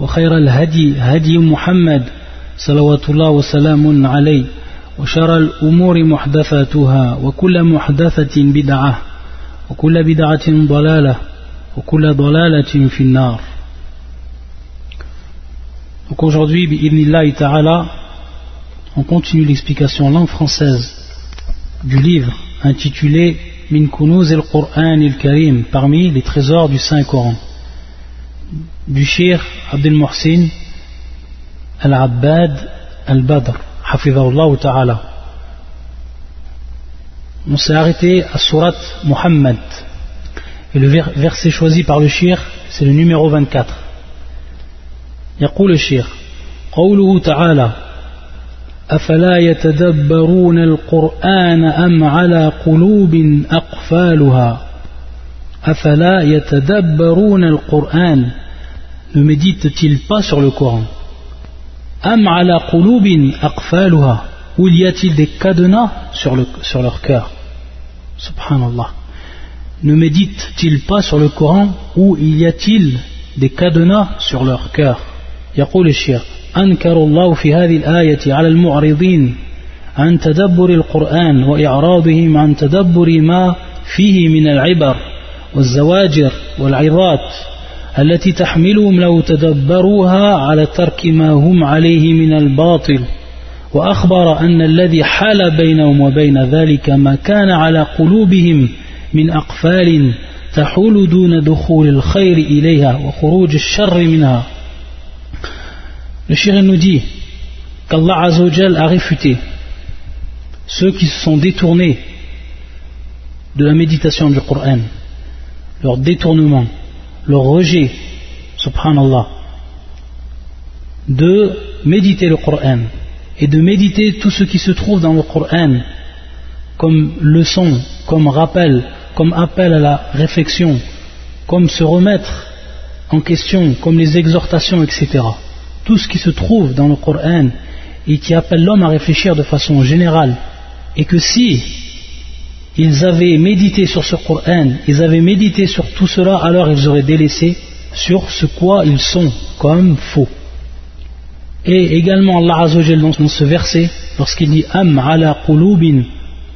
وخير الهدي هدي محمد صلوات الله وسلام عليه وشر الأمور محدثاتها وكل محدثة بدعة وكل بدعة ضلالة وكل ضلالة في النار Donc aujourd'hui, bi'idnillahi ta'ala, on continue l'explication en langue française du livre intitulé Min Kunuz al-Qur'an al-Karim, parmi les trésors du Saint-Coran, Du Shir Abdel Muhsin al-Abbad al-Badr, hafidhahullah ta'ala. On s'est arrêté à Surat Muhammad, et le verset choisi par le Shir, c'est le numéro 24. يقول الشيخ قوله تعالى أفلا يتدبرون القرآن أم على قلوب أقفالها أفلا يتدبرون القرآن ne médite-t-il pas sur le Coran أم على قلوب أقفالها ou y a-t-il des cadenas sur, le, sur leur cœur Subhanallah ne médite-t-il pas sur le Coran ou y a-t-il des cadenas sur leur cœur يقول الشيخ أنكر الله في هذه الآية على المعرضين عن تدبر القرآن وإعراضهم عن تدبر ما فيه من العبر والزواجر والعظات التي تحملهم لو تدبروها على ترك ما هم عليه من الباطل. وأخبر أن الذي حال بينهم وبين ذلك ما كان على قلوبهم من أقفال تحول دون دخول الخير إليها وخروج الشر منها. Le Shirin nous dit qu'Allah Azzawajal a ceux qui se sont détournés de la méditation du Coran, leur détournement, leur rejet, subhanallah, de méditer le Coran et de méditer tout ce qui se trouve dans le Coran comme leçon, comme rappel, comme appel à la réflexion, comme se remettre en question, comme les exhortations, etc tout ce qui se trouve dans le Coran et qui appelle l'homme à réfléchir de façon générale, et que si ils avaient médité sur ce Coran, ils avaient médité sur tout cela, alors ils auraient délaissé sur ce quoi ils sont comme faux. Et également Allah Azzawajal dans ce verset, lorsqu'il dit Am ala qulubin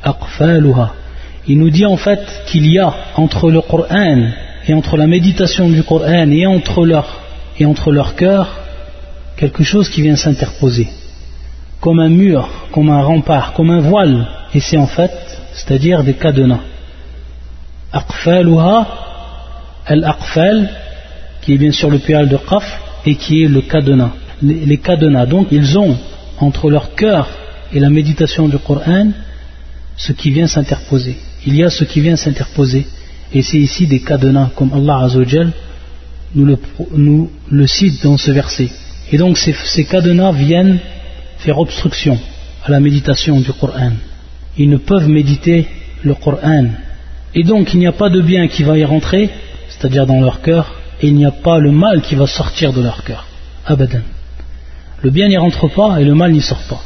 aqfaluha, il nous dit en fait qu'il y a entre le Coran et entre la méditation du Coran et entre leur, et entre leur cœur quelque chose qui vient s'interposer, comme un mur, comme un rempart, comme un voile, et c'est en fait, c'est-à-dire des cadenas. Aqfaluha, al-aqfal, qui est bien sûr le plural de qaf, et qui est le cadenas. Les, cadenas, donc ils ont entre leur cœur et la méditation du Coran ce qui vient s'interposer. Il y a ce qui vient s'interposer, et c'est ici des cadenas, comme Allah Azzawajal nous le, nous le cite dans ce verset. Et donc ces, ces, cadenas viennent faire obstruction à la méditation du Coran. Ils ne peuvent méditer le Coran. Et donc il n'y a pas de bien qui va y rentrer, c'est-à-dire dans leur cœur, et il n'y a pas le mal qui va sortir de leur cœur. Abadan. Le bien n'y rentre pas et le mal n'y sort pas.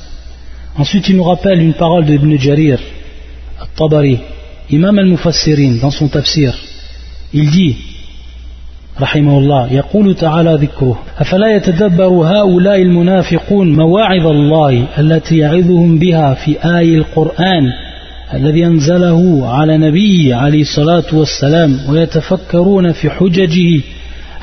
Ensuite il nous rappelle une parole de Ibn Jarir, al-Tabari, Imam al-Mufassirin, dans son tafsir. Il dit رحمه الله يقول تعالى ذكره أفلا يتدبر هؤلاء المنافقون مواعظ الله التي يعظهم بها في آي القرآن الذي أنزله على نبيه عليه الصلاة والسلام ويتفكرون في حججه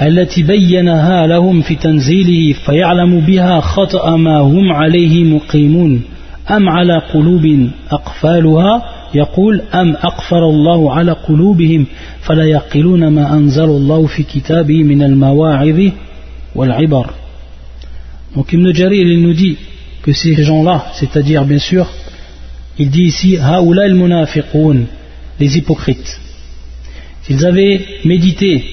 التي بينها لهم في تنزيله فيعلم بها خطأ ما هم عليه مقيمون أم على قلوب أقفالها؟ يقول أم أقفر الله على قلوبهم فلا يقلون ما أنزل الله في كتابه من المواعظ والعبر Donc Ibn Jarir il nous dit que ces gens-là, c'est-à-dire bien sûr, il dit ici Haoula al-munafiqun, les hypocrites. S'ils avaient médité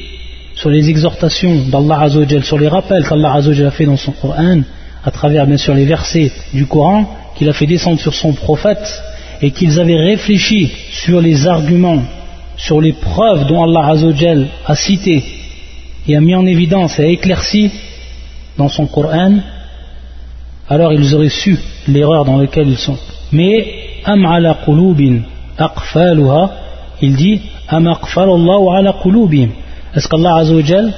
sur les exhortations d'Allah Azzawajal, sur les rappels qu'Allah Azzawajal a fait dans son Coran, à travers bien sûr les versets du Coran qu'il a fait descendre sur son prophète, et qu'ils avaient réfléchi sur les arguments, sur les preuves dont Allah Azzawajal a cité et a mis en évidence et a éclairci dans son Coran, alors ils auraient su l'erreur dans laquelle ils sont. Mais am ala qulubin il dit am aqfalallahu ala qulubin. Est-ce qu'Allah Azzawajal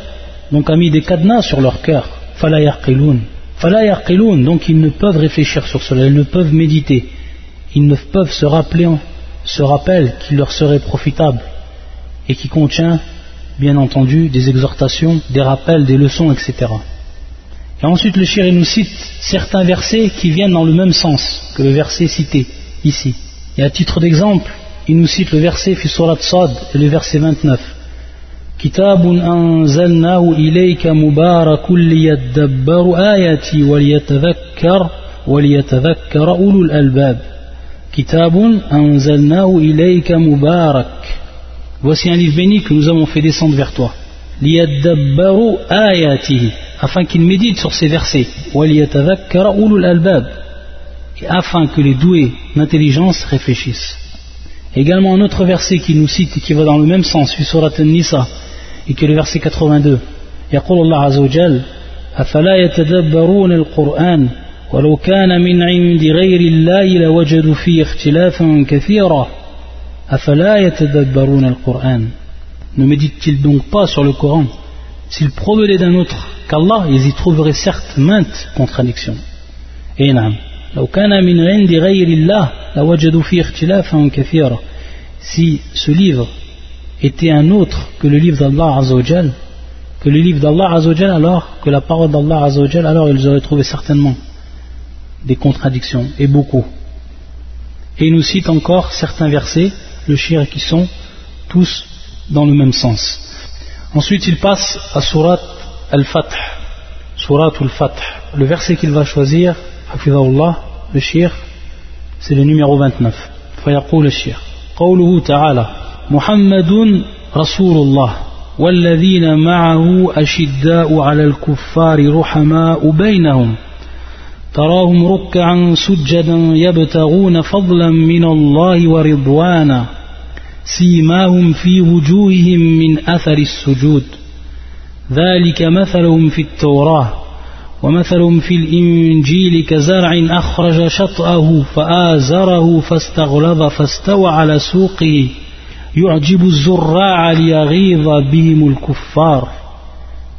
a mis des cadenas sur leur cœur? Fala yaqilun. Fala donc ils ne peuvent réfléchir sur cela, ils ne peuvent méditer, ils ne peuvent se rappeler ce rappel qui leur serait profitable et qui contient bien entendu des exhortations, des rappels, des leçons, etc. Et ensuite, le shir nous cite certains versets qui viennent dans le même sens que le verset cité ici. Et à titre d'exemple, il nous cite le verset fi surat Sad et le verset 29. كتاب أنزلناه إليك مبارك ليدبر آياتي وليتذكر وليتذكر أولو الألباب كتاب أنزلناه إليك مبارك Voici un livre béni que nous avons fait descendre vers toi. ليدبروا آياته afin qu'il médite sur ces versets et afin que les doués d'intelligence réfléchissent également un autre verset qui nous cite et qui va dans le même sens surat An-Nisa et qui est le verset 82 يقول الله عز وجل أفلا يتدبرون القرآن ولو كان من عند غير الله لوجدوا فيه اختلافا كثيرا أفلا يتدبرون القرآن Ne médite-t-il donc pas sur le Coran S'il provenait d'un autre qu'Allah, ils y trouveraient certes maintes contradictions. Et Si ce livre était un autre que le livre d'Allah Azzawajal, que le livre d'Allah Azzawajal, alors, que la parole d'Allah Azzawajal, alors ils auraient trouvé certainement des contradictions, et beaucoup. Et il nous cite encore certains versets, le shir qui sont tous dans le même sens. Ensuite, il passe à Surat Al-Fath. Surat Al-Fath. Le verset qu'il va choisir, Hafidahullah, le shir, c'est le numéro 29. فيقول الشيخ قوله تعالى محمد رسول الله والذين معه أشداء على الكفار رحماء بينهم تراهم ركعا سجدا يبتغون فضلا من الله ورضوانا سيماهم في وجوههم من أثر السجود. ذلك مثلهم في التوراة ومثلهم في الإنجيل كزرع أخرج شطأه فآزره فاستغلظ فاستوى على سوقه. يعجب الزراع ليغيظ بهم الكفار.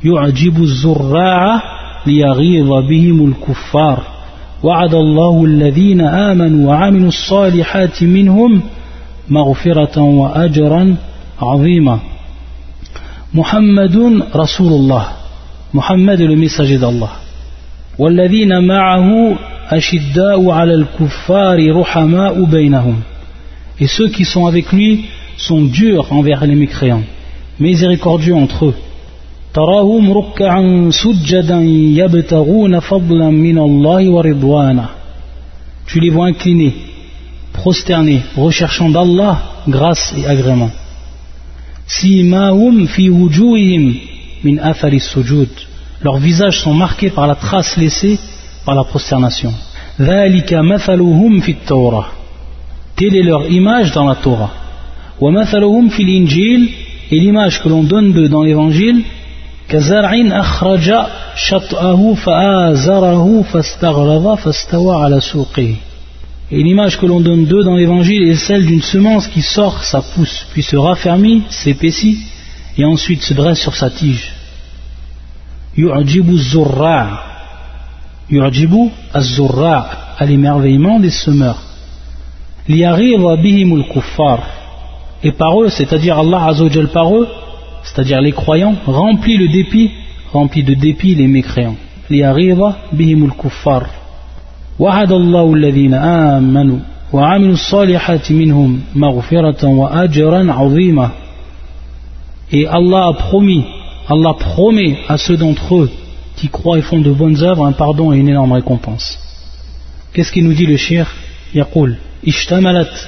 يعجب الزراع ليغيظ بهم الكفار. وعد الله الذين آمنوا وعملوا الصالحات منهم مغفرة وأجرا عظيما. محمد رسول الله. محمد messager d'Allah والذين معه أشداء على الكفار رحماء بينهم. Et ceux qui sont avec lui sont durs envers les mécréants. Miséricordieux entre eux. تراهم ركعا سجدا يبتغون فضلا من الله ورضوانه tu les vois inclinés prosternés recherchant d'Allah grâce et agrément leurs visages sont marqués par la trace laissée par la prosternation. Telle est leur image dans la Torah. Et l'image que l'on donne d'eux dans l'évangile, et l'image que l'on donne d'eux dans l'évangile est celle d'une semence qui sort sa pousse, puis se raffermit, s'épaissit, et ensuite se dresse sur sa tige. Yu'jibu zurra' Yu'jibu az-zurra' à l'émerveillement des semeurs. Li'ariva bihimul kuffar. Et par eux, c'est-à-dire Allah Azzawajal par eux, c'est-à-dire les croyants, remplit le dépit, remplit de dépit les mécréants. Li'ariva bihimul kuffar. وعد الله الذين آمنوا وعملوا الصالحات منهم مغفرة وأجرا عظيما Et Allah a promis, Allah promet à ceux d'entre eux qui croient et font de bonnes œuvres un pardon et une énorme récompense. Qu'est-ce qu'il nous dit le shir يقول اشتملت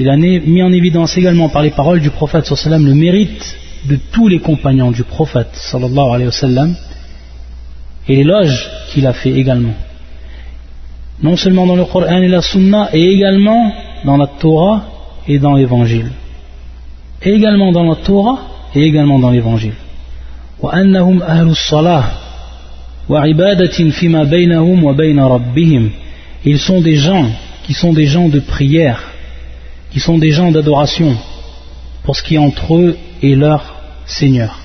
il a mis en évidence également par les paroles du prophète sallam le mérite de tous les compagnons du prophète sallallahu alayhi wa sallam et l'éloge qu'il a fait également. Non seulement dans le Coran et la Sunna, et également dans la Torah et dans l'évangile. également dans la Torah et également dans l'évangile. وأنهم أهل الصلاة وعبادة فيما بينهم وبين ربهم Ils sont des gens qui sont des gens de prière, qui sont des gens d'adoration pour ce qui est entre eux et leur Seigneur.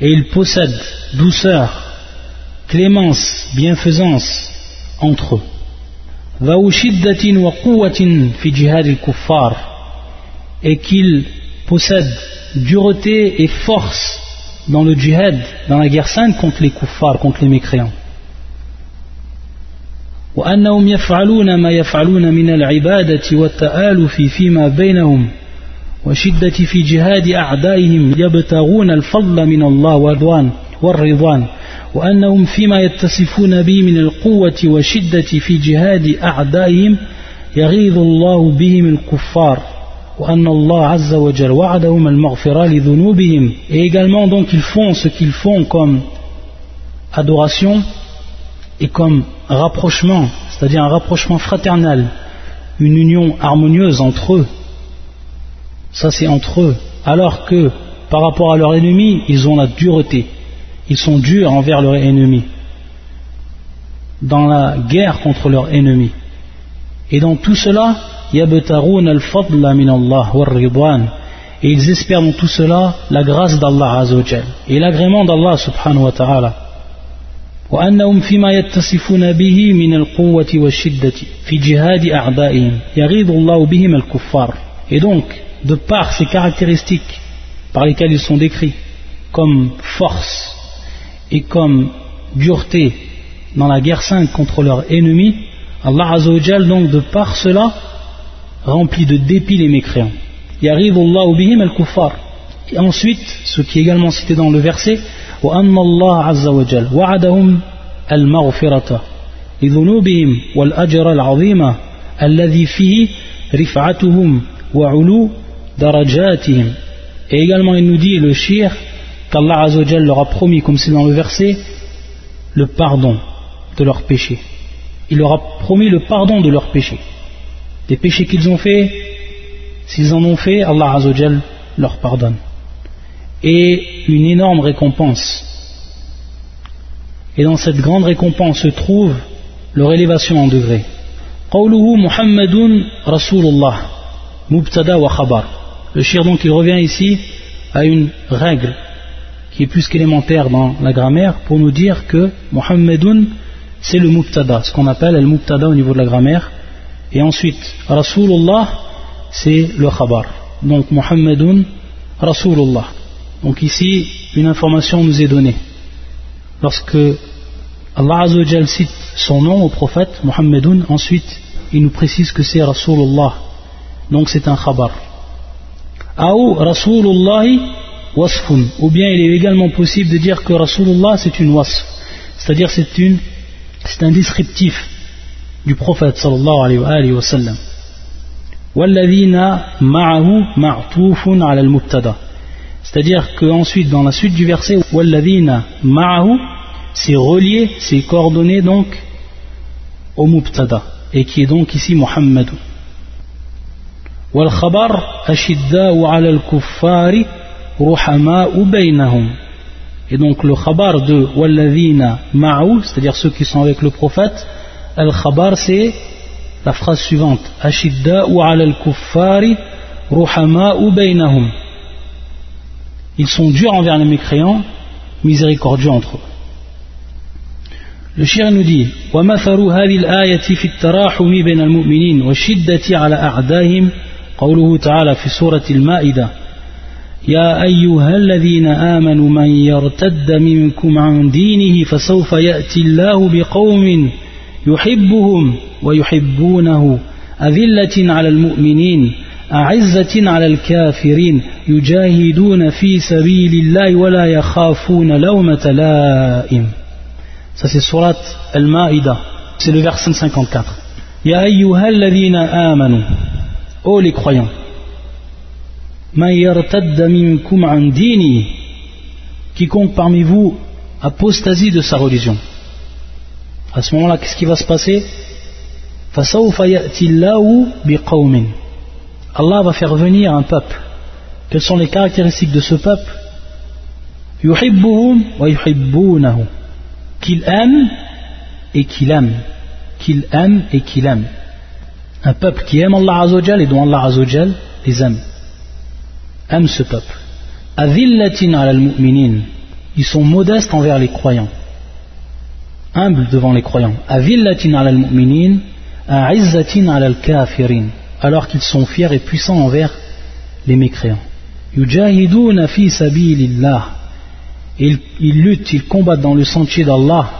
Et ils possèdent douceur, clémence, bienfaisance entre eux. Et qu'ils possèdent dureté et force dans le jihad, dans la guerre sainte contre les kuffars, contre les mécréants. وأنهم يفعلون ما يفعلون من العبادة والتآلف فيما بينهم وشدة في جهاد أعدائهم يبتغون الفضل من الله والرضوان والرضوان وأنهم فيما يتصفون به من القوة وشدة في جهاد أعدائهم يغيظ الله بهم الكفار et également donc ils font ce qu'ils font comme adoration et comme rapprochement, c'est-à-dire un rapprochement fraternel, une union harmonieuse entre eux. Ça c'est entre eux. Alors que par rapport à leur ennemi, ils ont la dureté. Ils sont durs envers leur ennemi. Dans la guerre contre leur ennemi. Et dans tout cela, et ils espèrent dans tout cela la grâce d'Allah Azzawajal et l'agrément d'Allah subhanahu wa ta'ala وأنهم فيما يتصفون به من القوة والشدة في جهاد أعدائهم يغيظ الله بهم الكفار et donc de par ces caractéristiques par lesquelles ils sont décrits comme force et comme dureté dans la guerre sainte contre leurs ennemis Allah Azzawajal donc de par cela rempli de dépit les mécréants. Yaridullahu bihim al-kuffar. Et ensuite, ce qui est également cité dans le verset, وأن الله عز وجل وعدهم المغفرة لذنوبهم والأجر العظيم الذي فيه رفعتهم وعلو درجاتهم. Et également il nous dit le shir qu'Allah Azzawajal leur a promis, comme c'est dans le verset, le pardon de leurs péchés. Il leur a promis le pardon de leurs péchés. Les péchés qu'ils ont faits, s'ils en ont fait, Allah Azzawajal leur pardonne. Et une énorme récompense. Et dans cette grande récompense se trouve leur élévation en degré. قوله محمد رسول الله مبتدا وخبر Le shir donc il revient ici à une règle qui est plus qu'élémentaire dans la grammaire pour nous dire que Muhammadun c'est le mubtada, ce qu'on appelle le mubtada au niveau de la grammaire et ensuite, Rasulullah, c'est le khabar. Donc, Muhammadun Rasulullah. Donc ici, une information nous est donnée. Lorsque Allah Azzawajal cite son nom au prophète, Muhammadun, ensuite, il nous précise que c'est Rasulullah. Donc c'est un khabar. Ou Rasulullah wasfun. Ou bien il est également possible de dire que Rasulullah c'est une wasf. C'est-à-dire c'est c'est un descriptif du prophète sallallahu alayhi wa sallam. C'est-à-dire qu'ensuite, dans la suite du verset, c'est relié, c'est coordonné donc au mubtada, et qui est donc ici Muhammad. Et donc le khabar de walladhina ma'ahu, c'est-à-dire ceux qui sont avec le prophète, Al-Khabar, c'est la phrase suivante ou ala al-kuffari ou baynahum. Ils sont durs envers les mécréants, miséricordieux entre eux. Le shir nous dit ومثل هذه الآية في التراحم بين المؤمنين والشدة على أعدائهم قوله تعالى في سورة المائدة يا أيها الذين آمنوا من يرتد منكم عن دينه فسوف يأتي الله بقوم يحبهم ويحبونه أذلة على المؤمنين أعزة على الكافرين يجاهدون في سبيل الله ولا يخافون لومة لائم Ça c'est surat Al-Ma'ida, c'est le verset 54. Ya ayyuhal ladhina amanu, ô les croyants, man yartadda minkum an dini, quiconque parmi vous apostasie de sa religion. À ce moment-là, qu'est-ce qui va se passer Allah va faire venir un peuple. Quelles sont les caractéristiques de ce peuple Qu'il aime et qu'il aime. Qu'il aime et qu'il aime. Un peuple qui aime Allah Azzawajal et dont Allah Azzawajal les aime. Aime ce peuple. Ils sont modestes envers les croyants. Humbles devant les croyants. Avillatin al mu'minin alors qu'ils sont fiers et puissants envers les mécréants. Ils, ils luttent, ils combattent dans le sentier d'Allah.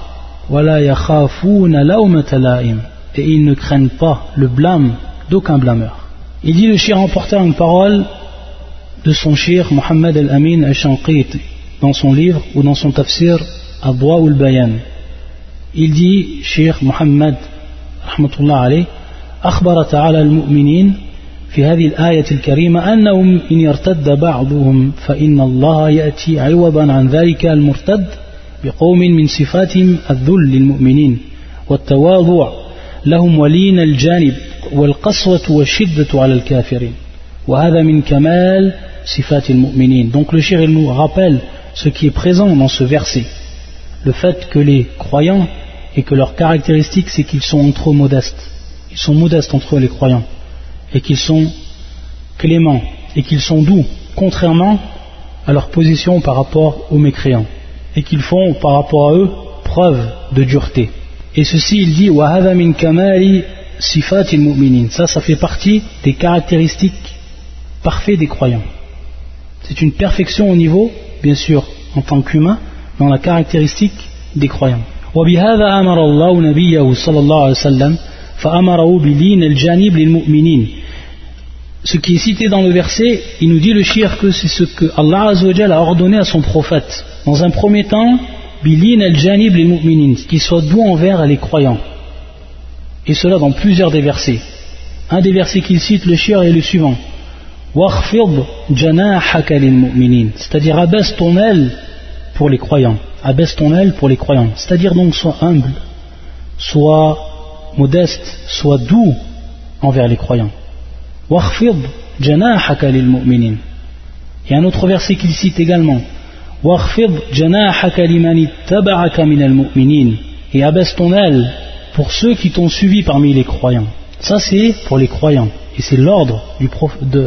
Et ils ne craignent pas le blâme d'aucun blâmeur. Il dit le shir emporta une parole de son shir Mohammed al-Amin al-Shanqit dans son livre ou dans son tafsir Abwa ul-Bayan. Il dit, shir Mohammed, rahmatullah alayh, أخبر تعالى المؤمنين في هذه الآية الكريمة أنهم إن يرتد بعضهم فإن الله يأتي عوضا عن ذلك المرتد بقوم من صفاتهم الذل للمؤمنين والتواضع لهم ولين الجانب والقسوة والشدة على الكافرين. وهذا من كمال صفات المؤمنين. Donc le shir nous rappelle ce qui est présent dans ce verset. Le fait que les croyants et que leur caractéristique c'est qu'ils sont eux modestes. Ils sont modestes entre eux les croyants et qu'ils sont cléments et qu'ils sont doux, contrairement à leur position par rapport aux mécréants et qu'ils font par rapport à eux preuve de dureté. Et ceci, il dit min kamali Ça, ça fait partie des caractéristiques parfaites des croyants. C'est une perfection au niveau, bien sûr, en tant qu'humain, dans la caractéristique des croyants. وبهذا أمر الله نبيه صلى الله عليه وسلم ce qui est cité dans le verset, il nous dit le shirk que c'est ce que Allah a ordonné à son prophète. Dans un premier temps, bilin al-janib mu'minin, qu'il soit doux envers les croyants. Et cela dans plusieurs des versets. Un des versets qu'il cite, le shirk, est le suivant. C'est-à-dire abaisse ton aile pour les croyants. Abaisse ton aile pour les croyants. C'est-à-dire donc sois humble, sois modeste, sois doux envers les croyants. Il y a un autre verset qu'il cite également. Et abaisse ton aile pour ceux qui t'ont suivi parmi les croyants. Ça c'est pour les croyants. Et c'est l'ordre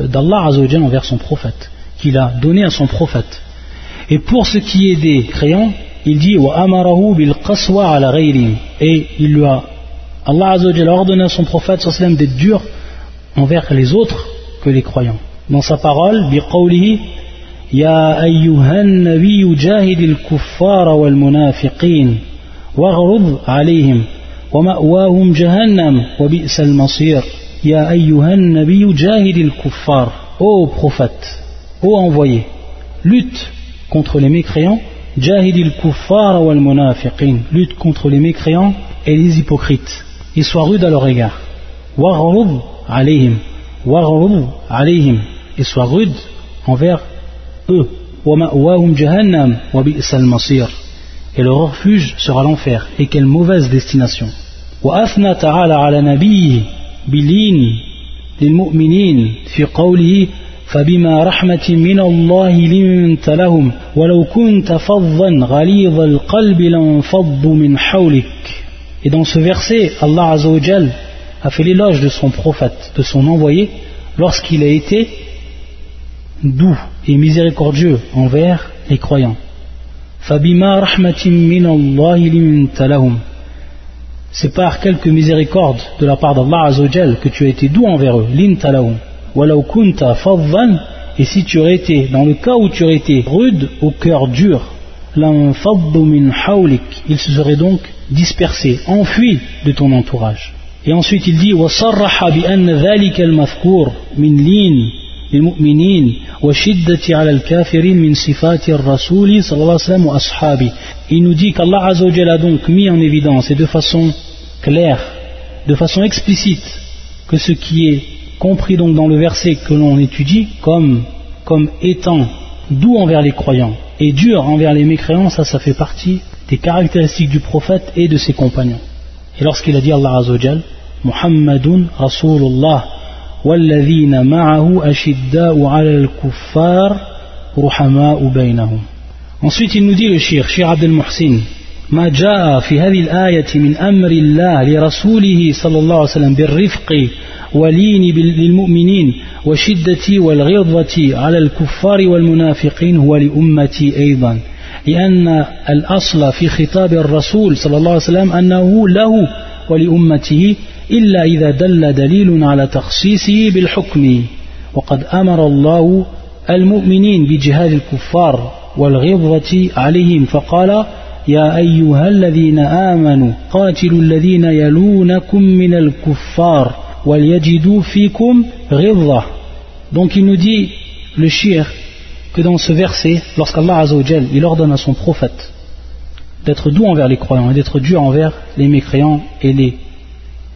d'Allah envers son prophète, qu'il a donné à son prophète. Et pour ce qui est des croyants, il dit et il lui a Allah Azzawajal a ordonné à son prophète d'être dur envers les autres que les croyants. Dans sa parole, biqawlihi Ya ayyuhan nabiyyu jahidil kuffara wal munafiqin waghrub alayhim wa ma'wahum jahannam wa bi'sal masir. Ya ayyuhan nabiyyu jahidil kuffar. Ô prophète, ô envoyé, lutte contre les mécréants Jahidil kuffar wal munafiqin. Lutte contre les mécréants et les hypocrites. Et sois rude à leur égard. Warrub alayhim, warrub alayhim, et sois rude envers eux. جهنم وبئس المصير et leur refuge sera l'enfer et quelle mauvaise destination وأثنى تعالى على نبيه بلين للمؤمنين في قوله فبما رحمة من الله لنت لهم ولو كنت فظا غليظ القلب لانفضوا من حولك Et dans ce verset, Allah a fait l'éloge de son prophète, de son envoyé, lorsqu'il a été doux et miséricordieux envers les croyants. C'est par quelque miséricorde de la part d'Allah Azzawajal que tu as été doux envers eux. Et si tu aurais été, dans le cas où tu aurais été rude au cœur dur, ils se seraient donc dispersés, enfuis de ton entourage. Et ensuite il dit وصرح بأن ذلك المذكور من لين للمؤمنين وشدة على الكافرين من صفات الرسول صلى الله عليه وسلم وأصحابه Il nous dit qu'Allah Azzawajal a donc mis en évidence et de façon claire, de façon explicite, que ce qui est compris donc dans le verset que l'on étudie comme, comme étant doux envers les croyants et dur envers les mécréants, ça, ça fait partie des caractéristiques du prophète et de ses compagnons. Et lorsqu'il a dit Allah Azzawajal, Muhammadun Rasulullah والذين معه أشداء على الكفار رحماء بينهم Ensuite il nous dit le shir, shir Abdel Muhsin ما جاء في هذه الآية من أمر الله لرسوله صلى الله عليه وسلم بالرفق ولين للمؤمنين وشدة والغضة على الكفار والمنافقين هو لأمتي أيضا. لأن الأصل في خطاب الرسول صلى الله عليه وسلم أنه له ولأمته إلا إذا دل دليل على تخصيصه بالحكم. وقد أمر الله المؤمنين بجهاد الكفار والغضة عليهم. فقال يا أيها الذين آمنوا قاتلوا الذين يلونكم من الكفار وليجدوا فيكم غضة Donc il nous dit, le shir, que dans ce verset, lorsqu'Allah Azzawajal, il ordonne à son prophète d'être doux envers les croyants et d'être dur envers les mécréants et les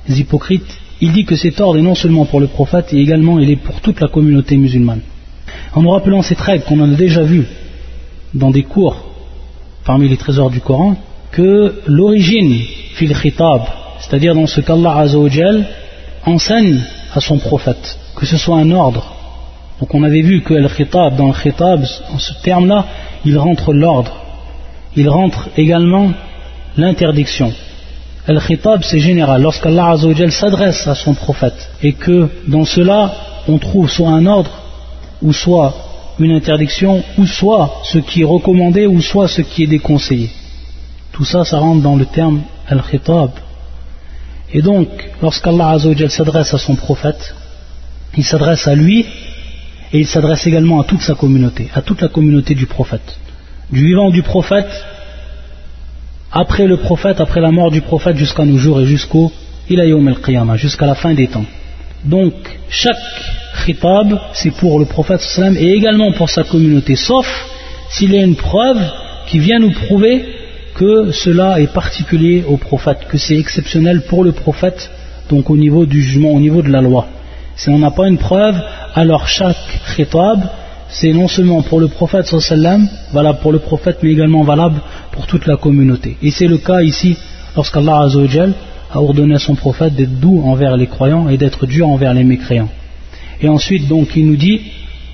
hypocrites, il dit que cet ordre est non seulement pour le prophète, et également il est pour toute la communauté musulmane. En nous rappelant cette règle qu'on en a déjà vue dans des cours parmi les trésors du Coran, que l'origine fil khitab, c'est-à-dire dans ce qu'Allah Azzawajal enseigne à son prophète, que ce soit un ordre. Donc on avait vu que le khitab, dans le khitab, en ce terme-là, il rentre l'ordre, il rentre également l'interdiction. El khitab c'est général. Lorsqu'Allah s'adresse à son prophète et que dans cela on trouve soit un ordre ou soit une interdiction ou soit ce qui est recommandé ou soit ce qui est déconseillé. Tout ça, ça rentre dans le terme al-khitab. Et donc, lorsqu'Allah s'adresse à son prophète, il s'adresse à lui et il s'adresse également à toute sa communauté, à toute la communauté du prophète. Du vivant du prophète après le prophète, après la mort du prophète jusqu'à nos jours et jusqu'au ilayom al-qiyamah, jusqu'à la fin des temps. Donc, chaque khitab, c'est pour le prophète et également pour sa communauté, sauf s'il y a une preuve qui vient nous prouver que cela est particulier au prophète, que c'est exceptionnel pour le prophète, donc au niveau du jugement, au niveau de la loi. Si on n'a pas une preuve, alors chaque khitab, c'est non seulement pour le prophète valable pour le prophète, mais également valable pour toute la communauté. Et c'est le cas ici, lorsqu'Allah a ordonné à son prophète d'être doux envers les croyants et d'être dur envers les mécréants. Et ensuite, donc, il nous dit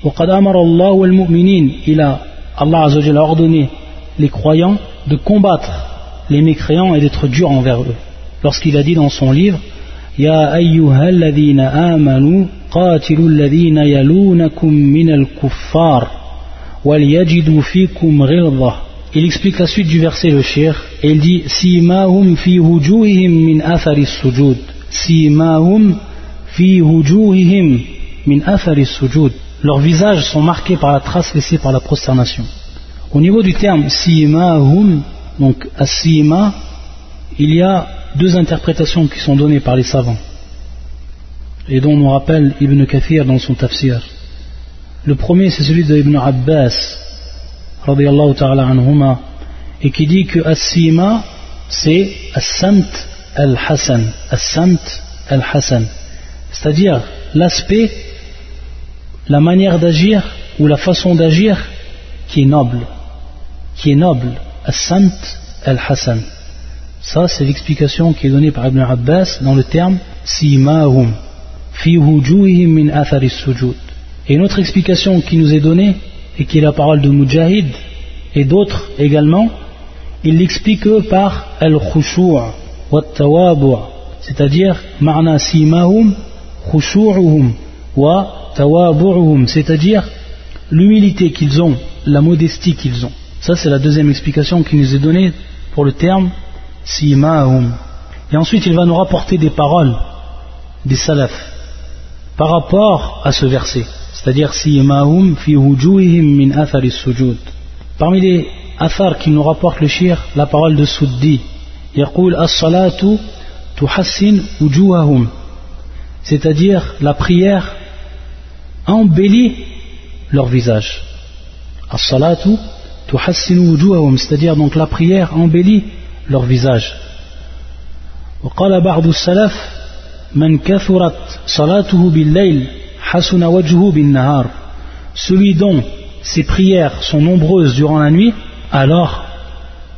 Il a, Allah a ordonné les croyants de combattre les mécréants et d'être dur envers eux. Lorsqu'il a dit dans son livre Ya amanu qatilu yalunakum min al-kuffar wal fikum ghilzah il explique la suite du verset, le shir, et il dit Simahum fi hujuhihim min afaris sujud. Simahum fi hujuhihim min afaris sujud. Leurs visages sont marqués par la trace laissée par la prosternation. Au niveau du terme simahum, donc asima, il y a deux interprétations qui sont données par les savants et dont nous rappelle Ibn Kathir dans son tafsir. Le premier, c'est celui de Ibn Abbas, ta'ala et qui dit que As-Sima, c'est As-Samt al-Hassan. As-Samt al-Hassan. C'est-à-dire l'aspect, la manière d'agir ou la façon d'agir qui est noble. Qui est noble. As-Samt al-Hassan. Ça, c'est l'explication qui est donnée par Ibn Abbas dans le terme Simahum. Et une autre explication qui nous est donnée, et qui est la parole de Mujahid, et d'autres également, il l'explique par al-khushu' wa tawabu' c'est-à-dire ma'na simahum khushu'uhum wa tawabu'uhum c'est-à-dire l'humilité qu'ils ont, la modestie qu'ils ont. Ça c'est la deuxième explication qui nous est donnée pour le terme simahum. Et ensuite il va nous rapporter des paroles des salafs par rapport à ce verset. C'est-à-dire si fi min athari sujud. Parmi les athar qui nous rapporte le shir, la parole de Souddi, يقول الصلاة تحسن وجوههم c'est-à-dire la prière embellit leur visage. As-salatu tuhassinu wujuhahum, c'est-à-dire donc la prière embellit leur visage. وقال بعض السلف Man salatuhu bil hasuna wajhu bin. Celui dont ses prières sont nombreuses durant la nuit, alors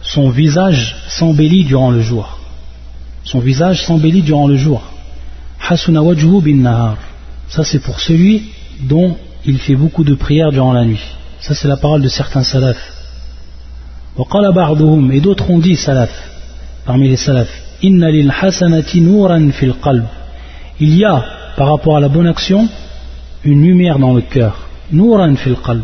son visage s'embellit durant le jour. Son visage s'embellit durant le jour. Hasuna wajhu bin. Ça c'est pour celui dont il fait beaucoup de prières durant la nuit. Ça c'est la parole de certains salafs. Et d'autres ont dit salaf, parmi les salaf. Inna lil hasanati nuran fil il y a par rapport à la bonne action une lumière dans le cœur nuran fil qalb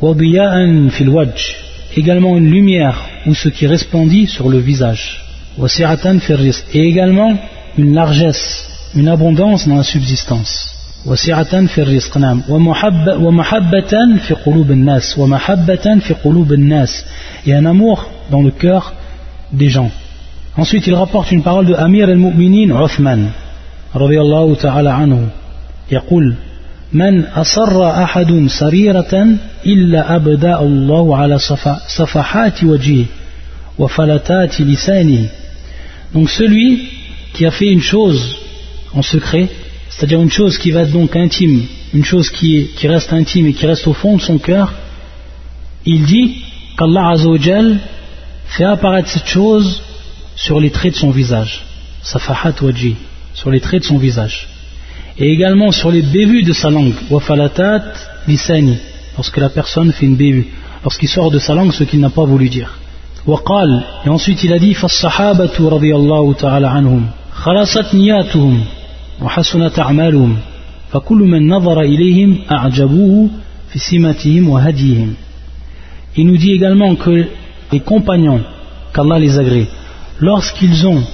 wa biya'an fil wajh également une lumière ou ce qui resplendit sur le visage wa si'atan fil rizq et également une largesse une abondance dans la subsistance وسعة في الرزق نعم ومحبة في قلوب الناس ومحبة في قلوب الناس et un amour dans le cœur des gens ensuite il rapporte une parole de Amir al-Mu'minin Uthman رضي الله تعالى عنه يقول من أصر أحد سريرة إلا أبدأ الله على صفحات وجهه وفلتات لسانه donc celui qui a fait une chose en secret, c'est-à-dire une chose qui va être donc intime, une chose qui, qui reste intime et qui reste au fond de son cœur, il dit qu'Allah Azzawajal fait apparaître cette chose sur les traits de son visage, safahat waji, sur les traits de son visage, et également sur les bévues de sa langue, wafalatat lisani, lorsque la personne fait une bévue, lorsqu'il sort de sa langue ce qu'il n'a pas voulu dire. وقال et ensuite il a dit فالصحابة رضي الله تعالى عنهم خلصت نياتهم وحسنت أعمالهم فكل من نظر إليهم أعجبوه في سمتهم وهديهم Il nous dit également que les compagnons, qu'Allah les agrée, lorsqu'ils ont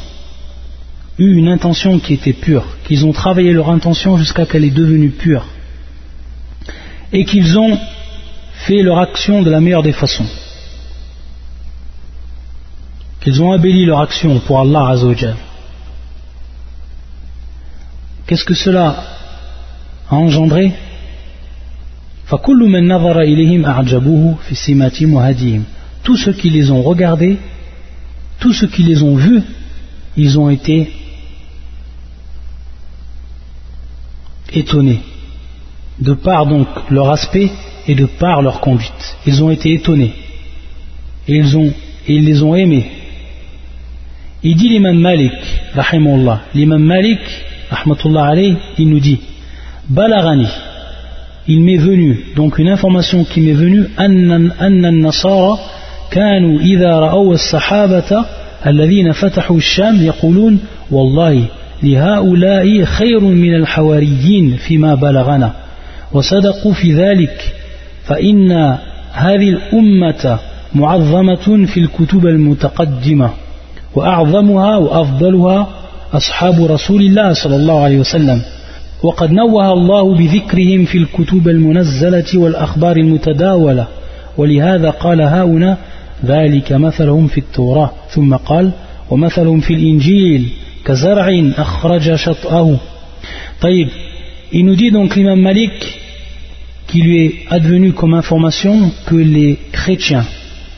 eu une intention qui était pure, qu'ils ont travaillé leur intention jusqu'à qu'elle est devenue pure, et qu'ils ont fait leur action de la meilleure des façons, qu'ils ont embelli leur action pour Allah Azzawajal, Qu'est-ce que cela a engendré? Tous ceux qui les ont regardés, tous ceux qui les ont vus, ils ont été étonnés, de par donc leur aspect et de par leur conduite. Ils ont été étonnés et ils, ont, et ils les ont aimés. Il dit l'imam Malik, l'imam Malik, rahmatullah il nous dit Balagani, il m'est venu, donc une information qui m'est venue, أن النصارى كانوا إذا رأوا الصحابة الذين فتحوا الشام يقولون والله لهؤلاء خير من الحواريين فيما بلغنا. وصدقوا في ذلك فإن هذه الأمة معظمة في الكتب المتقدمة وأعظمها وأفضلها أصحاب رسول الله صلى الله عليه وسلم. وقد نوه الله بذكرهم في الكتب المنزلة والأخبار المتداولة. ولهذا قال هاهنا ذلك مثلهم في التوراة. ثم قال ومثلهم في الإنجيل. Il nous dit donc l'imam Malik qui lui est advenu comme information que les chrétiens,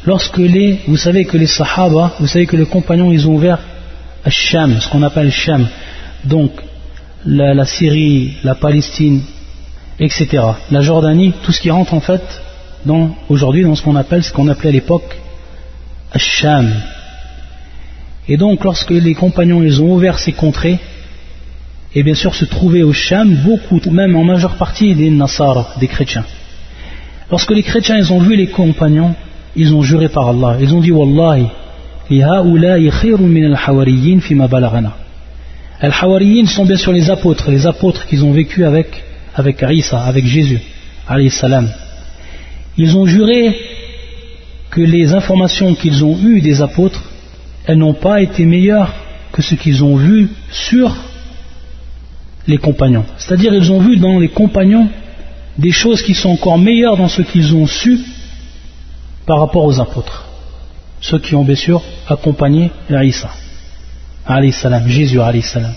lorsque les, vous savez que les sahaba, vous savez que les compagnons, ils ont ouvert Sham, ce qu'on appelle Sham, donc la, Syrie, la Palestine, etc., la Jordanie, tout ce qui rentre en fait aujourd'hui dans ce qu'on appelle, ce qu'on appelait à l'époque Sham, et donc lorsque les compagnons ont ouvert ces contrées, et bien sûr se trouvaient au Sham beaucoup, même en majeure partie des Nasara, des chrétiens. Lorsque les chrétiens ont vu les compagnons, ils ont juré par Allah, ils ont dit Wallahi, Al-Hawariyin sont bien sûr les apôtres, les apôtres qu'ils ont vécu avec, avec Isa, avec Jésus, salam. Ils ont juré que les informations qu'ils ont eues des apôtres, elles n'ont pas été meilleures que ce qu'ils ont vu sur les compagnons. C'est-à-dire ils ont vu dans les compagnons des choses qui sont encore meilleures dans ce qu'ils ont su par rapport aux apôtres. Ceux qui ont bien sûr accompagné Isa, salam, Jésus salam.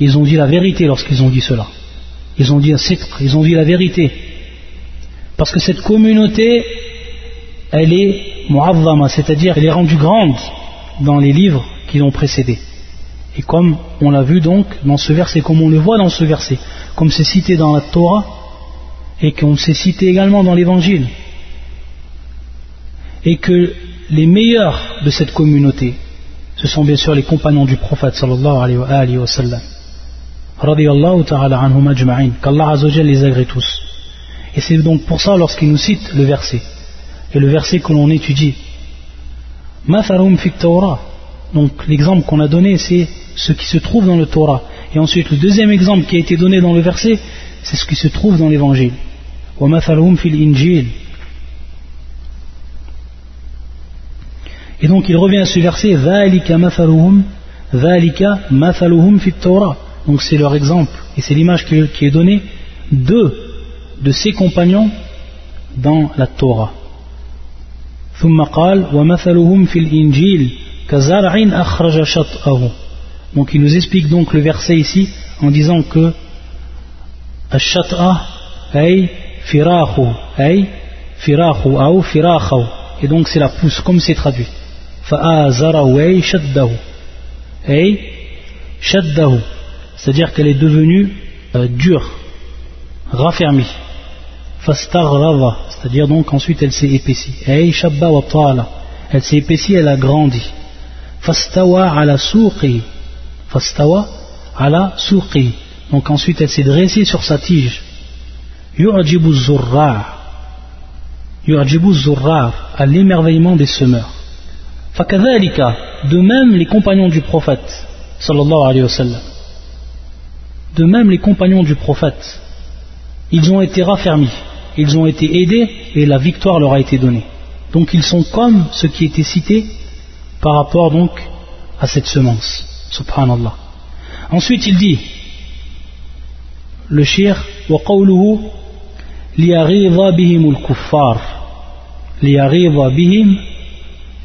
Ils ont dit la vérité lorsqu'ils ont dit cela. Ils ont dit un ils ont dit la vérité. Parce que cette communauté, elle est mu'azzama, c'est-à-dire elle est rendue grande dans les livres qui l'ont précédé. Et comme on l'a vu donc dans ce verset, comme on le voit dans ce verset, comme c'est cité dans la Torah, et qu'on s'est cité également dans l'évangile, et que les meilleurs de cette communauté, ce sont bien sûr les compagnons du prophète sallallahu alayhi wa sallam, radiyallahu ta'ala qu'Allah les agrée tous. Et c'est donc pour ça lorsqu'il nous cite le verset, et le verset que l'on étudie, Matharum fit Torah, donc l'exemple qu'on a donné c'est ce qui se trouve dans le Torah. Et ensuite le deuxième exemple qui a été donné dans le verset, c'est ce qui se trouve dans l'évangile. Et donc il revient à ce verset Donc c'est leur exemple et c'est l'image qui est donnée de ses compagnons dans la Torah. Donc il nous explique donc le verset ici en disant que Ash-Shat'a ay firahu ay firahu ou firahu et donc c'est la pousse comme c'est traduit. Fa'azarahu ay shaddahu ay shaddahu c'est-à-dire qu'elle est devenue euh, dure, raffermie. C'est-à-dire donc ensuite elle s'est épaissie. Elle s'est épaissie, elle a grandi. Fastawa ala suqi Fastawa ala suqi. Donc ensuite elle s'est dressée sur sa tige. Yu'jibu zurra. Yu'jibu zurra. À l'émerveillement des semeurs. Fakadhalika. De même les compagnons du prophète. Sallallahu alayhi wa sallam. De même les compagnons du prophète. Ils ont été raffermis ils ont été aidés et la victoire leur a été donnée. Donc ils sont comme ce qui était cité par rapport à cette semence. Subhanallah. Ensuite il dit le shir wa qawluhu liyaghiza bihim al-kuffar liyaghiza bihim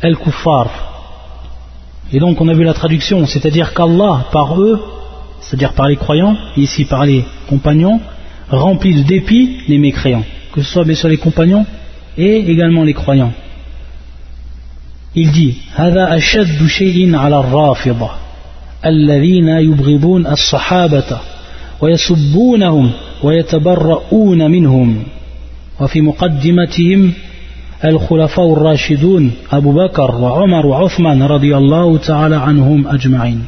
al-kuffar. Et donc on a vu la traduction, c'est-à-dire qu'Allah par eux, c'est-à-dire par les croyants, et ici par les compagnons, remplit de dépit les mécréants que ce soit bien sûr les compagnons et également les croyants il dit هذا أشد شيء على الرافضة الذين يبغضون الصحابة ويسبونهم ويتبرؤون منهم وفي مقدمتهم الخلفاء الراشدون أبو بكر وعمر وعثمان رضي الله تعالى عنهم أجمعين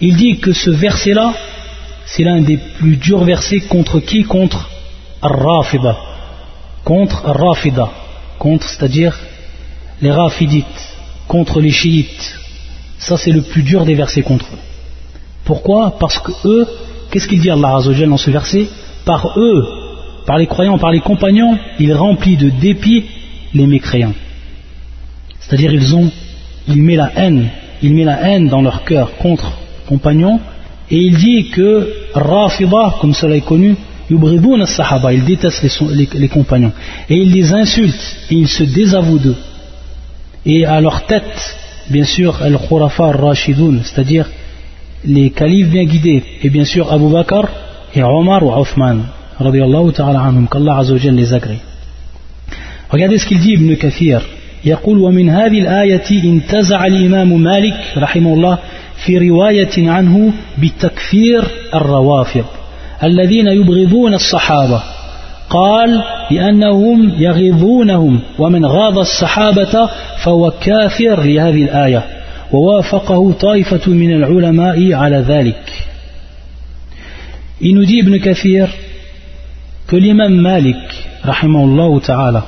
Il dit que ce verset-là, c'est l'un des plus durs versets contre qui Contre Ar-Rafida. Contre Ar-Rafida. Contre, c'est-à-dire les Rafidites. Contre les chiites. Ça, c'est le plus dur des versets contre eux. Pourquoi? Parce que eux, qu'est-ce qu'il dit Allah Azzawajal dans ce verset? Par eux, par les croyants, par les compagnons, il remplit de dépit les mécréants. C'est-à-dire, ils ont, il met la haine, il met la haine dans leur cœur contre compagnons, et il dit que Rafida, comme cela est connu, sahaba il déteste les, les, compagnons, et il les insulte, et il se désavoue d'eux. Et à leur tête, bien sûr Al-Khurafa al-Rashidoun, c'est-à-dire les califes bien guidés, et bien sûr Abu Bakr et Omar ou Othman, radiallahu ta'ala anhum, qu'Allah azawajal les agrée. Regardez ce qu'il dit Ibn Kathir. يقول ومن هذه الآية انتزع الإمام مالك رحمه الله في رواية عنه بتكفير الروافض الذين يبغضون الصحابة قال لأنهم يغيظونهم ومن غاض الصحابة فهو كافر لهذه الآية ووافقه طائفة من العلماء على ذلك Il nous dit Ibn Kathir que l'imam Malik, rahimahullah ta'ala,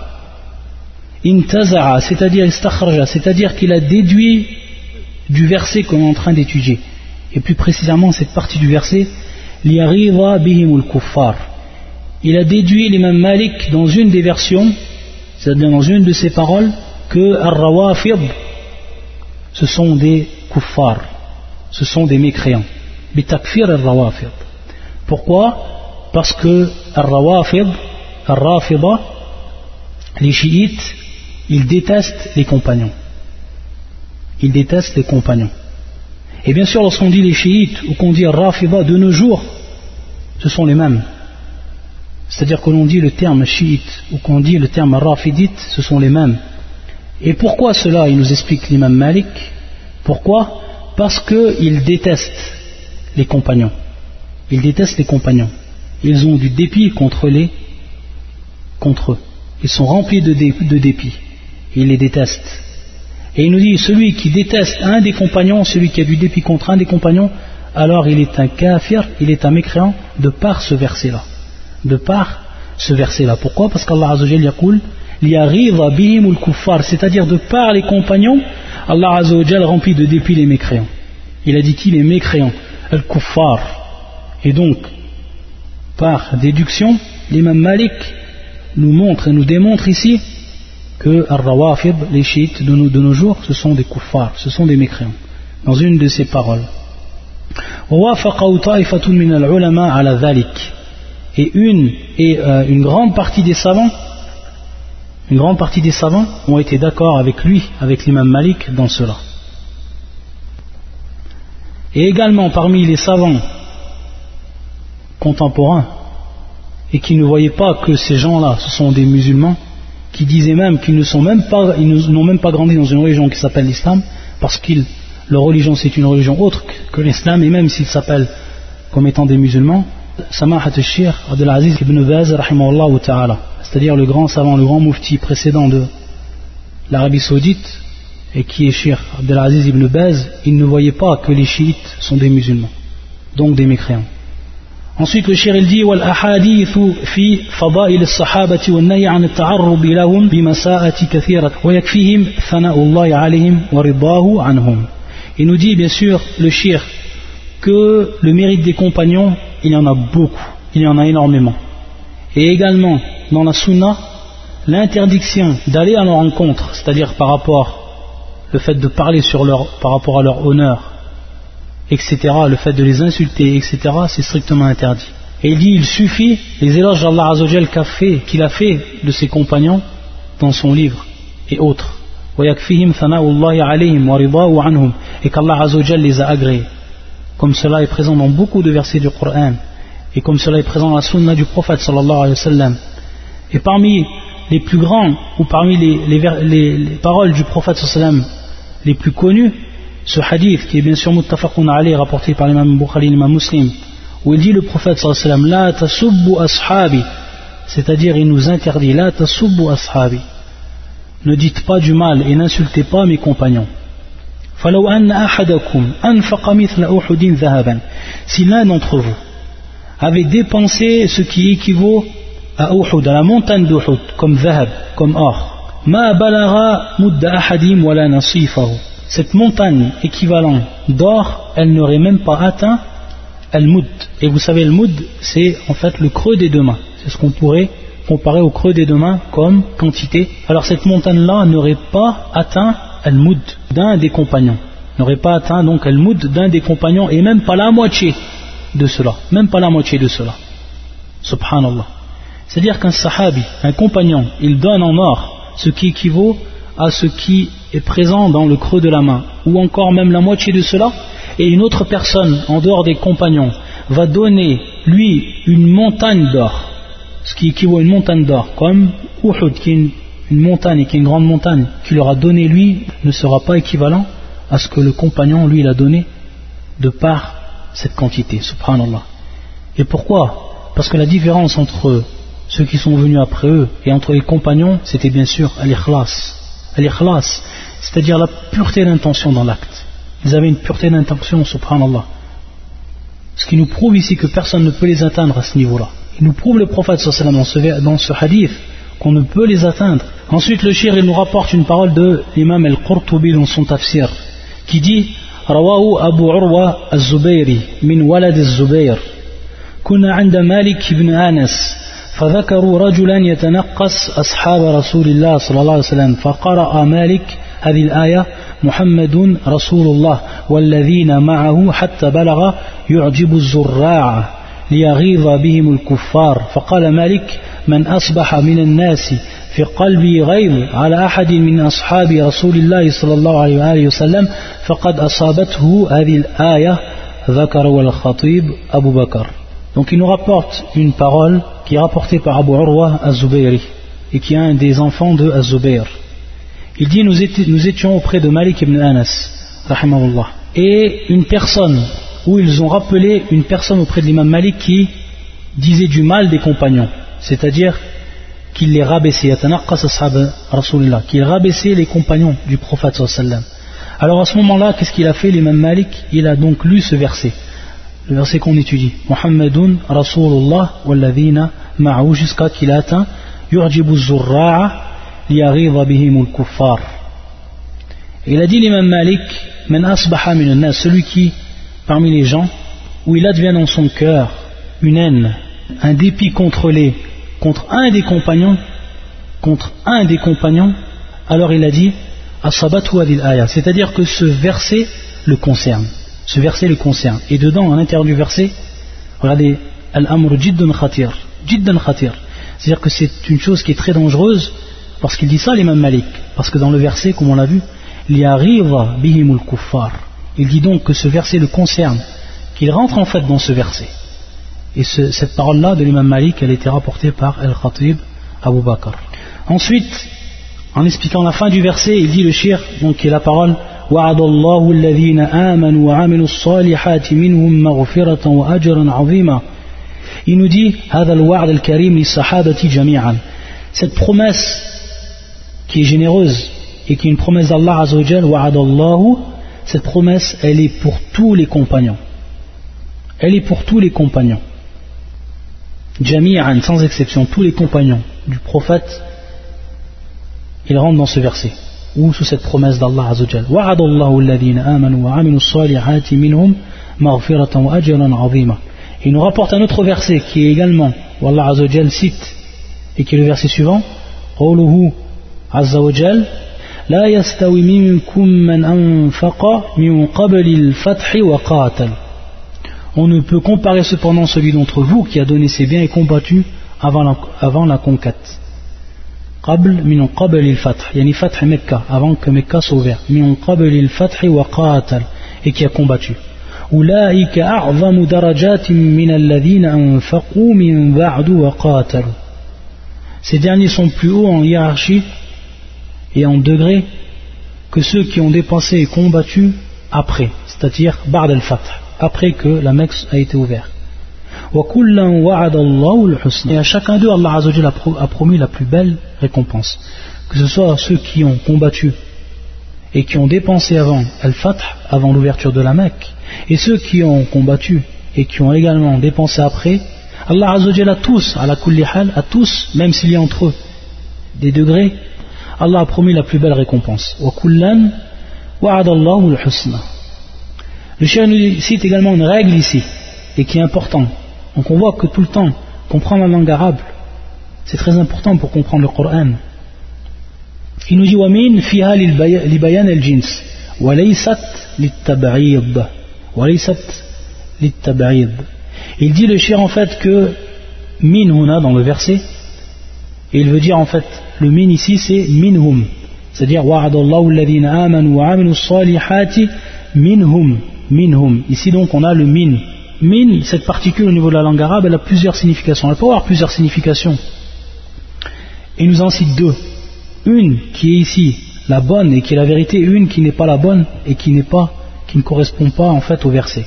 intaza'a, c'est-à-dire istakhraja, c'est-à-dire qu'il a déduit du verset qu'on est en train d'étudier, et plus précisément cette partie du verset, li'ariva bihimul kuffar, il a déduit l'imam Malik dans une des versions, c'est-à-dire dans une de ses paroles, que Ar-Rawafid, ce sont des kuffars, ce sont des mécréants. Bitakfir al-rawafid. Pourquoi? Parce que al-rawafid, al-rafida, les chiites, ils détestent les compagnons. Ils détestent les compagnons. Et bien sûr, lorsqu'on dit les chiites ou qu'on dit al-rafida de nos jours, ce sont les mêmes. C'est-à-dire que l'on dit le terme chiite ou qu'on dit le terme rafidite, ce sont les mêmes. Et pourquoi cela Il nous explique l'imam Malik? Pourquoi? Parce qu'ils détestent les compagnons. Ils détestent les compagnons. Ils ont du dépit contre les contre eux. Ils sont remplis de, dépit. ils les détestent. Et il nous dit, celui qui déteste un des compagnons, celui qui a du dépit contre un des compagnons, alors il est un kafir, il est un mécréant de par ce verset-là. De par ce verset-là. Pourquoi? Parce qu'Allah Azzawajal yakoul, bihim kuffar, c'est-à-dire de par les compagnons, Allah Azzawajal remplit de dépit les mécréants. Il a dit qui? Les mécréants Al-kuffar. Et donc, par déduction, l'imam Malik nous montre et nous démontre ici que Ar-Rawafid, les chiites de nos, jours, ce sont des kuffars, ce sont des mécréants. Dans une de ses paroles. Et une, et euh, une grande partie des savants, une grande partie des savants ont été d'accord avec lui, avec l'imam Malik dans cela. Et également parmi les savants contemporains, et qui ne voyaient pas que ces gens-là, ce sont des musulmans, qui disaient même qu'ils ne sont même pas, n'ont même pas grandi dans une religion qui s'appelle l'islam, parce que leur religion c'est une religion autre que l'islam, et même s'ils s'appellent comme étant des musulmans, Samahat al-Shir Abdelaziz ibn Baz, c'est-à-dire le grand savant, le grand mufti précédent de l'Arabie Saoudite, et qui est Shir Abdelaziz ibn Baz, il ne voyait pas que les chiites sont des musulmans, donc des mécréants. Ensuite, le shir il dit والأحاديث في فضائل الصحابة والنهي عن التعرض لهم بمساءة كثيرة ويكفيهم ثناء الله عليهم ورضاه عنهم. Il nous dit bien sûr le shir que le mérite des compagnons, il y en a beaucoup, il y en a énormément. Et également dans la sunna, l'interdiction d'aller à leur rencontre, c'est-à-dire par rapport le fait de parler sur leur, par rapport à leur honneur etc., le fait de les insulter, etc., c'est strictement interdit. Et il dit, il suffit les éloges d'Allah Azzawajal qu'il a fait de ses compagnons dans son livre et autres. Et qu'Allah les a agréés. Comme cela est présent dans beaucoup de versets du Coran. Et comme cela est présent dans la sunna du prophète sallallahu alayhi. Et parmi les plus grands, ou parmi les, les paroles du prophète sallallahu alayhi les plus connues, ce hadith qui est bien sûr muttafaqun alayhi rapporté par l'imam Bukhari et l'imam Muslim où il dit le prophète sallallahu la tasubbu ashabi c'est-à-dire il nous interdit la tasubbu ashabi ne dites pas du mal et n'insultez pas mes compagnons فلو أن أحدكم أنفق مثل أحد ذهبا si l'un d'entre vous avait dépensé ce qui équivaut à Uhud, à la montagne d'Uhud, comme ذهب, comme or, ما بلغ مد أحدهم ولا نصيفه cette montagne équivalente d'or, elle n'aurait même pas atteint Al-Moud. Et vous savez, le Moud, c'est en fait le creux des deux mains. C'est ce qu'on pourrait comparer au creux des deux mains comme quantité. Alors cette montagne-là n'aurait pas atteint Al-Moud d'un des compagnons. N'aurait pas atteint donc Al-Moud d'un des compagnons et même pas la moitié de cela. Même pas la moitié de cela. Subhanallah. C'est-à-dire qu'un sahabi, un compagnon, il donne en or ce qui équivaut à ce qui est présent dans le creux de la main, ou encore même la moitié de cela, et une autre personne, en dehors des compagnons, va donner, lui, une montagne d'or, ce qui équivaut à une montagne d'or, comme Uhud, qui est une, montagne, qui est une grande montagne, qui leur a donné, lui, ne sera pas équivalent à ce que le compagnon, lui, l'a donné, de par cette quantité, subhanallah. Et pourquoi? Parce que la différence entre ceux qui sont venus après eux et entre les compagnons, c'était bien sûr al-ikhlas, al-ikhlas, c'est-à-dire la pureté d'intention dans l'acte. Ils avaient une pureté d'intention, subhanallah. Ce qui nous prouve ici que personne ne peut les atteindre à ce niveau-là. Il nous prouve le prophète dans ce, dans ce hadith qu'on ne peut les atteindre. Ensuite, le shir, il nous rapporte une parole de l'imam al-Qurtubi dans son tafsir, qui dit رواه أبو عروة الزبيري من ولد الزبير كنا عند مالك بن أنس فذكروا رجلا يتنقص أصحاب رسول الله صلى الله عليه وسلم فقرأ مالك هذه الآية محمد رسول الله والذين معه حتى بلغ يعجب الزراع ليغيظ بهم الكفار. فقال مالك من أصبح من الناس في قلبي غيظ على أحد من أصحاب رسول الله صلى الله عليه وآله وسلم فقد أصابته هذه الآية. ذكر والخطيب أبو بكر. Donc il nous rapporte une parole qui est rapportée par Abu Urwa Az-Zubayri et qui est un des enfants de Az-Zubayr. Il dit nous, étions, auprès de Malik ibn Anas, rahimahullah, et une personne, où ils ont rappelé une personne auprès de l'imam Malik qui disait du mal des compagnons, c'est-à-dire qu'il les rabaissait, qu'il rabaissait les compagnons du prophète. Alors à ce moment-là, qu'est-ce qu'il a fait l'imam Malik? Il a donc lu ce verset. Le verset qu'on étudie. Muhammadun Rasulullah walladhina ma'ahu jusqu'à qu'il atteint. Yurjibu zurra'a Il a dit l'imam Malik nas celui qui parmi les gens où il advient dans son cœur une haine, un dépit contre les contre un des compagnons contre un des compagnons alors il a dit asabatu aya c'est-à-dire que ce verset le concerne ce verset le concerne. Et dedans, à l'intérieur du verset, regardez, Al-Amr jiddan khatir. Jiddan khatir. C'est-à-dire que c'est une chose qui est très dangereuse lorsqu'il dit ça, l'imam Malik. Parce que dans le verset, comme on l'a vu, il bihimul kuffar. Il dit donc que ce verset le concerne, qu'il rentre en fait dans ce verset. Et cette parole-là de l'imam Malik, elle a été rapportée par Al-Khatib Abu Bakr. Ensuite, en expliquant la fin du verset, il dit le shir, donc qui est la parole وعد الله الذين آمنوا وعملوا الصالحات منهم مغفرة وأجرا عظيما Il nous dit هذا الوعد الكريم للصحابة جميعا Cette promesse qui est généreuse et qui est une promesse d'Allah cette promesse, elle est pour tous les compagnons. Elle est pour tous les compagnons. Jami'an, sans exception, tous les compagnons du prophète, ils rentrent dans ce verset, ou sous cette promesse d'Allah Azzawajal. Wa'adallahu amanu wa aminu salihati minhum maghfiratan wa ajran azima. Il nous rapporte un autre verset qui est également, où Allah Azzawajal cite, et qui est le verset suivant, عز وجل لا يستوي منكم من أنفق من قبل الفتح وقاتل On ne peut comparer cependant celui d'entre vous qui a donné ses biens et combattu avant la, avant la conquête. قبل من قبل الفتح يعني فتح مكة avant que Mecca s'ouvre من قبل الفتح وقاتل et qui a combattu أولئك أعظم درجات من الذين أنفقوا من بعد وقاتلوا Ces derniers sont plus hauts en hiérarchie et en degré que ceux qui ont dépensé et combattu après, c'est-à-dire Bard al-Fath, après que la Mecque a été ouverte. Et à chacun d'eux, Allah a promis la plus belle récompense. Que ce soit ceux qui ont combattu et qui ont dépensé avant Al-Fath, avant l'ouverture de la Mecque, et ceux qui ont combattu et qui ont également dépensé après, Allah a tous, à la hal, à tous, même s'il y a entre eux des degrés, Allah a promis la plus belle récompense. Le chien nous cite également une règle ici, et qui est importante. Donc on voit que tout le temps, comprendre la langue arabe, c'est très important pour comprendre le Coran. Il nous dit وَمِن فِيهَا لِبَيَانِ الْجِنْسِ وَلَيْسَتْ لِلتَّبْعِيض وَلَيْسَتْ لِلتَّبْعِيض Il dit le shir en fait que min huna dans le verset, et il veut dire en fait, le min ici c'est minhum. C'est-à-dire wa'adallahu alladhina amanu wa aminu salihati minhum. Minhum. Ici donc on a le min. Min, cette particule au niveau de la langue arabe, elle a plusieurs significations. Elle peut avoir plusieurs significations. Il nous en cite deux. Une qui est ici la bonne et qui est la vérité, une qui n'est pas la bonne et qui n'est pas, qui ne correspond pas en fait au verset.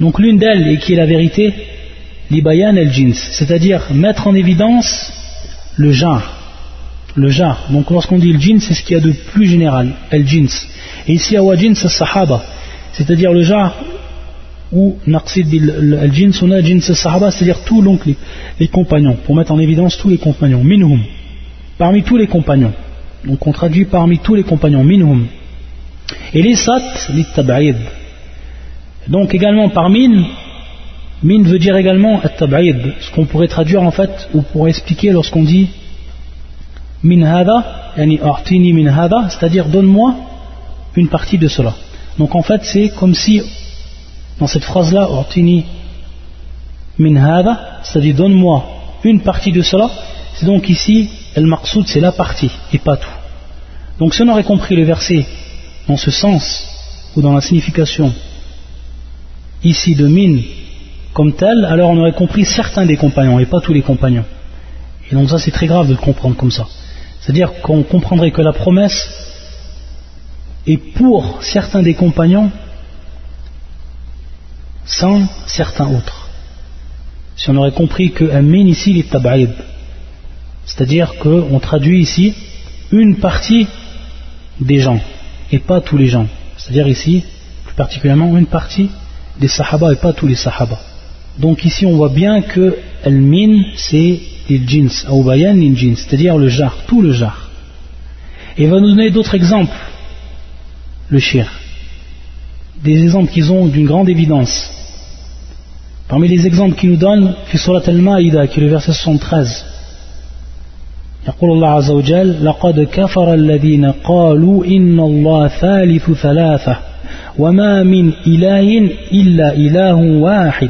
Donc l'une d'elles et qui est la vérité, l'ibayan el-jins, c'est-à-dire mettre en évidence le genre. Le genre. Donc lorsqu'on dit le jins, c'est ce qu'il y a de plus général, el jins. Et ici, awa jins sahaba, c'est-à-dire le genre ou naqsid al-jins on a jins sahaba c'est-à-dire tous les, compagnons. Pour mettre en évidence tous les compagnons. Minhum. Parmi tous les compagnons. Donc on traduit parmi tous les compagnons. Minhum. Et les sat tab'id. Donc également par min min veut dire également at-tab'id ce qu'on pourrait traduire en fait ou pour expliquer lorsqu'on dit min hada c'est-à-dire donne-moi une partie de cela Donc en fait, c'est comme si, dans cette phrase-là, Ortini min hada, c'est-à-dire donne-moi une partie de cela, c'est donc ici, el maqsoud, c'est la partie et pas tout. Donc si on aurait compris le verset dans ce sens, ou dans la signification ici de min comme tel, alors on aurait compris certains des compagnons et pas tous les compagnons. Et donc ça c'est très grave de le comprendre comme ça. C'est-à-dire qu'on comprendrait que la promesse est pour certains des compagnons sans certains autres. Si on aurait compris que min ici est tab'id, c'est-à-dire qu'on traduit ici une partie des gens et pas tous les gens. C'est-à-dire ici, plus particulièrement, une partie des sahaba et pas tous les sahaba. Donc ici on voit bien que al-min c'est les jins, bayan jins, c'est-à-dire le jar, tout le jar. Et il va nous donner d'autres exemples, le shir. Des exemples qui ont d'une grande évidence. Parmi les exemples qu'il nous donne, fi surat al-Ma'ida, qui est le verset 73. يقول الله عز وجل لقد كفر الذين قالوا إن الله ثالث ثلاثة وما من إله إلا إله واحد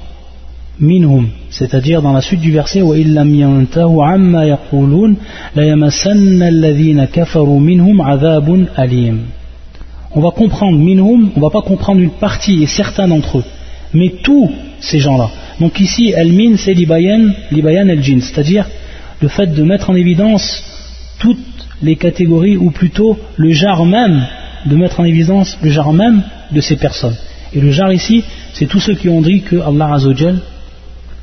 c'est-à-dire dans la suite du verset. On va comprendre minhum, on va pas comprendre une partie et certains d'entre eux, mais tous ces gens-là. Donc ici al-min c'est l'ibayan, l'ibayan al-jin, c'est-à-dire le fait de mettre en évidence toutes les catégories ou plutôt le genre même de mettre en évidence le genre même de ces personnes. Et le genre ici, c'est tous ceux qui ont dit que Allah Azzawajal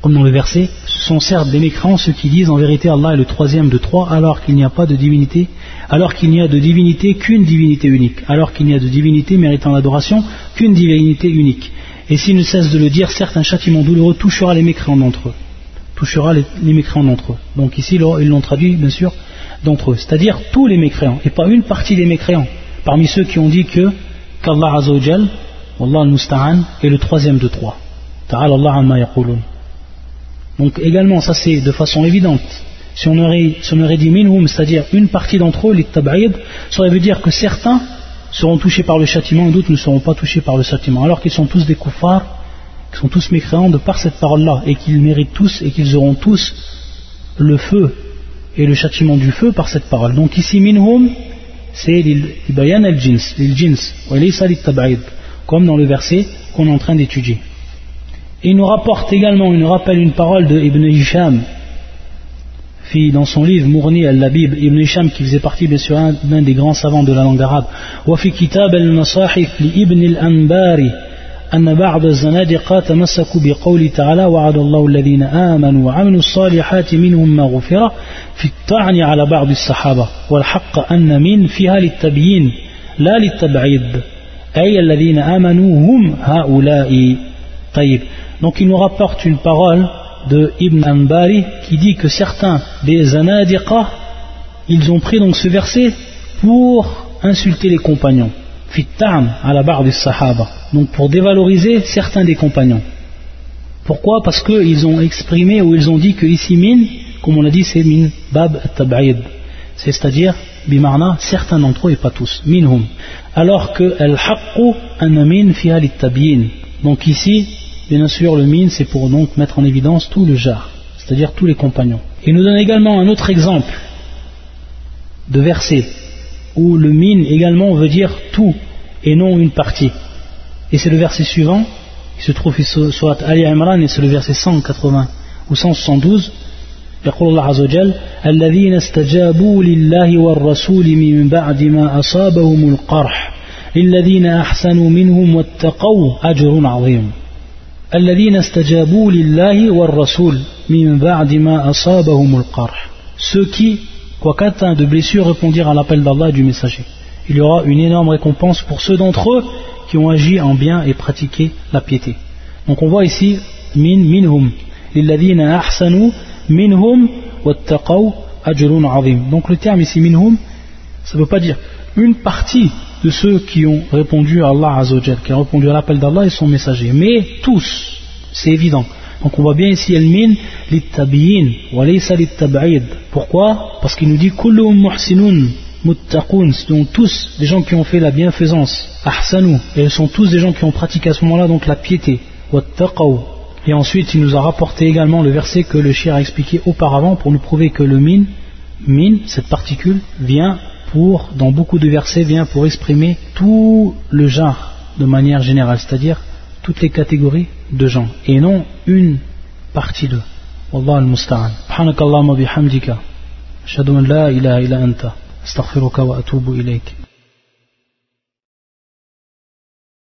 comme dans le verset, sont certes des mécréants ceux qui disent en vérité Allah est le troisième de trois alors qu'il n'y a pas de divinité, alors qu'il n'y a de divinité qu'une divinité unique, alors qu'il n'y a de divinité méritant l'adoration qu'une divinité unique. Et s'ils ne cessent de le dire, certes un châtiment douloureux touchera les mécréants d'entre eux. Touchera les, mécréants d'entre eux. Donc ici, ils l'ont traduit, bien sûr, d'entre eux. C'est-à-dire tous les mécréants, et pas une partie des mécréants. Parmi ceux qui ont dit que qu'Allah Azzawajal Wallah al-Musta'an est le troisième de trois. Ta'ala Allah amma. Donc également, ça c'est de façon évidente. Si on aurait, si on aurait dit minhum, c'est-à-dire une partie d'entre eux, les tab'id, ça veut dire que certains seront touchés par le châtiment et d'autres ne seront pas touchés par le châtiment, alors qu'ils sont tous des kuffars, qu'ils sont tous mécréants de par cette parole-là, et qu'ils méritent tous et qu'ils auront tous le feu et le châtiment du feu par cette parole. Donc ici, minhum, c'est l'bayan al-jins, l'il-jins, comme dans le verset qu'on est en train d'étudier. Il nous rapporte également, il nous rappelle une parole de Ibn Hisham, dans son livre Mourni al-Labib, Ibn Hisham qui faisait partie bien sûr d'un des grands savants de la langue arabe, وفي كتاب المصاحف لابن الأنباري أن بعض الزنادقة تمسكوا بقول تعالى وعد الله الذين آمنوا وعملوا الصالحات منهم مغفرة في الطعن على بعض الصحابة والحق أن من فيها للتبيين لا للتبعيد donc il nous rapporte une parole de Ibn qui dit que certains des anadiqa ils ont pris donc ce verset pour insulter les compagnons. Fittam à la barre des sahaba. Donc pour dévaloriser certains des compagnons. Pourquoi? Parce qu'ils ont exprimé ou ils ont dit que ici min comme on l'a dit c'est min bab tabaid c'est à dire bimarna certains d'entre eux et pas tous. Minhum. Alors que al-haqqu anamin fiha tabyin donc ici bien sûr le min c'est pour donc mettre en évidence tout le jar c'est-à-dire tous les compagnons il nous donne également un autre exemple de verset où le min également veut dire tout et non une partie et c'est le verset suivant qui se trouve sur Ali Imran et c'est le verset 180 ou 172 يقول الله عز وجل الذين استجابوا لله والرسول من بعد ما أصابهم القرح للذين أحسنوا منهم واتقوا أجر عظيم الذين استجابوا لله والرسول من بعد ما أصابهم القرح ceux qui quoiqu'atteints de blessures répondirent à l'appel d'Allah et du messager il y aura une énorme récompense pour ceux d'entre eux qui ont agi en bien et pratiqué la piété Donc on voit ici min minhum lilladhina ahsanu minhum wattaqaw ajrun azim. Donc le terme ici minhum, ça ne veut pas dire une partie de ceux qui ont répondu à Allah qui ont répondu à l'appel d'Allah et son messager, mais tous, c'est évident. Donc on voit bien ici al-min lit-tabiyin wa laysa lit-tab'id. Pourquoi? Parce qu'il nous dit kullu muhsinun muttaqun, sont tous des gens qui ont fait la bienfaisance, ahsanu, et ils sont tous des gens qui ont pratiqué à ce moment-là donc la piété. Et ensuite il nous a rapporté également le verset que le shir a expliqué auparavant pour nous prouver que le min, min, cette particule, vient pour, dans beaucoup de versets, vient pour exprimer tout le genre de manière générale, c'est-à-dire toutes les catégories de gens, et non une partie d'eux. Wallah al-musta'an. Subhanakallahumma bihamdika. Ashhadu an la ilaha illa anta. Astaghfiruka wa atubu ilayk.